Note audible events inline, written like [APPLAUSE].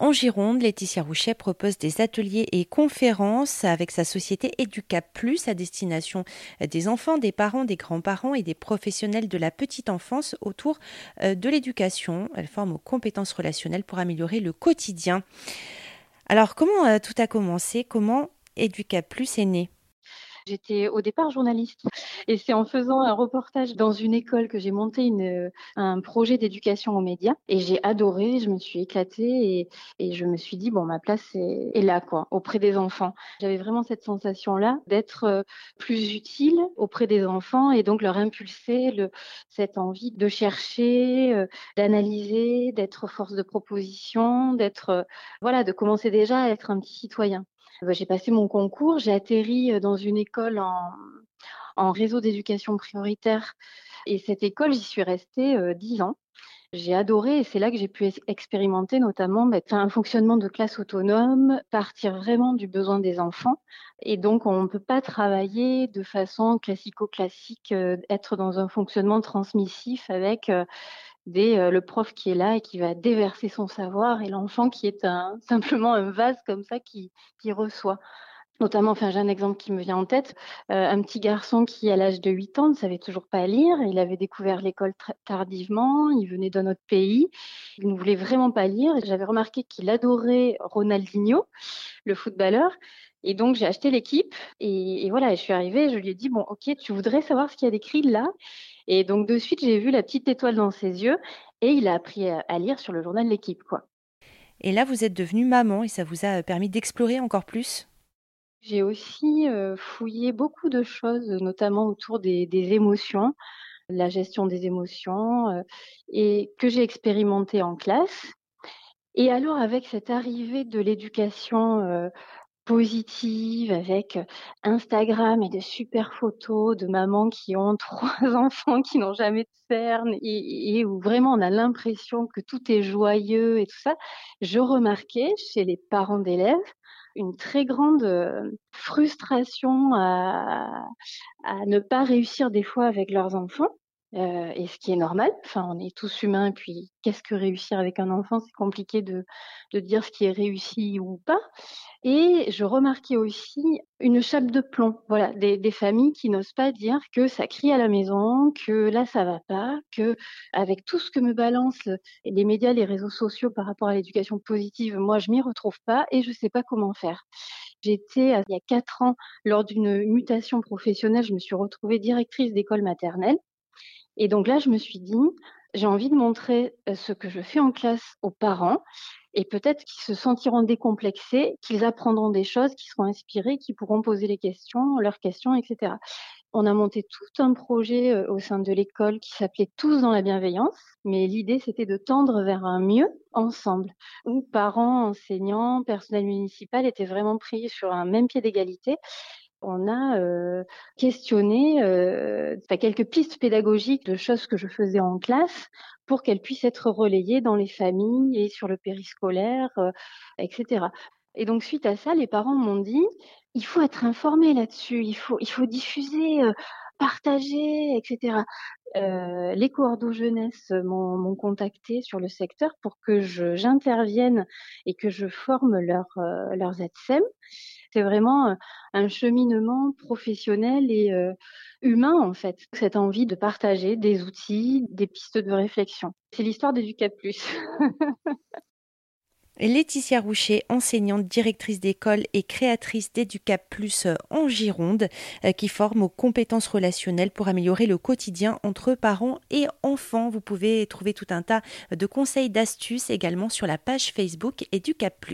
En Gironde, Laetitia Rouchet propose des ateliers et conférences avec sa société Educap Plus à destination des enfants, des parents, des grands-parents et des professionnels de la petite enfance autour euh, de l'éducation. Elle forme aux compétences relationnelles pour améliorer le quotidien. Alors, comment euh, tout a commencé? Comment Educap Plus est né? J'étais au départ journaliste et c'est en faisant un reportage dans une école que j'ai monté une, un projet d'éducation aux médias et j'ai adoré, je me suis éclatée et, et, je me suis dit bon ma place est, est là quoi auprès des enfants. J'avais vraiment cette sensation là d'être euh, plus utile auprès des enfants et donc leur impulser le, cette envie de chercher, euh, d'analyser, d'être force de proposition, d'être euh, voilà de commencer déjà à être un petit citoyen. Bah, j'ai passé mon concours, j'ai atterri dans une école en, réseau d'éducation prioritaire et cette école, j'y suis restée dix ans. J'ai adoré et c'est là que j'ai pu expérimenter notamment bah, un fonctionnement de classe autonome, partir vraiment du besoin des enfants. Et donc, on ne peut pas travailler de façon classico-classique, être dans un fonctionnement transmissif avec euh, le prof qui est là et qui va déverser son savoir et l'enfant qui est un, [LAUGHS] simplement un vase comme ça qui, qui reçoit. Notamment, enfin, j'ai un exemple qui me vient en tête, euh, un petit garçon qui, à l'âge de 8 ans, ne savait toujours pas lire. Il avait découvert l'école tardivement, il venait d'un autre pays, il ne voulait vraiment pas lire. J'avais remarqué qu'il adorait Ronaldinho, le footballeur. Et donc, j'ai acheté l'équipe et, et, voilà, je suis arrivée, je lui ai dit, bon, ok, tu voudrais savoir ce qu'il y a d'écrit là? Et donc, de suite, j'ai vu la petite étoile dans ses yeux et il a appris à lire sur le journal de l'équipe, quoi. Et là, vous êtes devenue maman et ça vous a permis d'explorer encore plus? J'ai aussi euh, fouillé beaucoup de choses, notamment autour des, des émotions, la gestion des émotions, euh, et que j'ai expérimenté en classe. Et alors, avec cette arrivée de l'éducation euh, positive avec Instagram et de super photos de mamans qui ont [LAUGHS] trois enfants qui n'ont jamais de cernes et, où vraiment on a l'impression que tout est joyeux et tout ça, je remarquais chez les parents d'élèves une très grande frustration à, à ne pas réussir des fois avec leurs enfants euh, et ce qui est normal. Enfin, on est tous humains. Puis, qu'est-ce que réussir avec un enfant? C'est compliqué de, de dire ce qui est réussi ou pas. Et je remarquais aussi une chape de plomb. Voilà, des, des familles qui n'osent pas dire que ça crie à la maison, que là ça va pas, que avec tout ce que me balancent les médias, les réseaux sociaux par rapport à l'éducation positive, moi je m'y retrouve pas et je sais pas comment faire. J'étais il y a quatre ans lors d'une mutation professionnelle, je me suis retrouvée directrice d'école maternelle et donc là, je me suis dit, j'ai envie de montrer ce que je fais en classe aux parents et peut-être qu'ils se sentiront décomplexés, qu'ils apprendront des choses, qu'ils seront inspirés, qu'ils pourront poser les questions, leurs questions, etc. On a monté tout un projet au sein de l'école qui s'appelait Tous dans la bienveillance, mais l'idée c'était de tendre vers un mieux ensemble, où parents, enseignants, personnel municipal étaient vraiment pris sur un même pied d'égalité on a euh, questionné euh, quelques pistes pédagogiques de choses que je faisais en classe pour qu'elles puissent être relayées dans les familles et sur le périscolaire, euh, etc. Et donc suite à ça, les parents m'ont dit il faut être informé là-dessus, il faut il faut diffuser, partager, etc. les coordos jeunesse m'ont contacté sur le secteur pour que j'intervienne et que je forme leur, leurs ATSEM. C'est vraiment un cheminement professionnel et humain, en fait. Cette envie de partager des outils, des pistes de réflexion. C'est l'histoire d'Educap Plus. Laetitia Roucher, enseignante, directrice d'école et créatrice d'Educap en Gironde, qui forme aux compétences relationnelles pour améliorer le quotidien entre parents et enfants. Vous pouvez trouver tout un tas de conseils, d'astuces également sur la page Facebook Educap.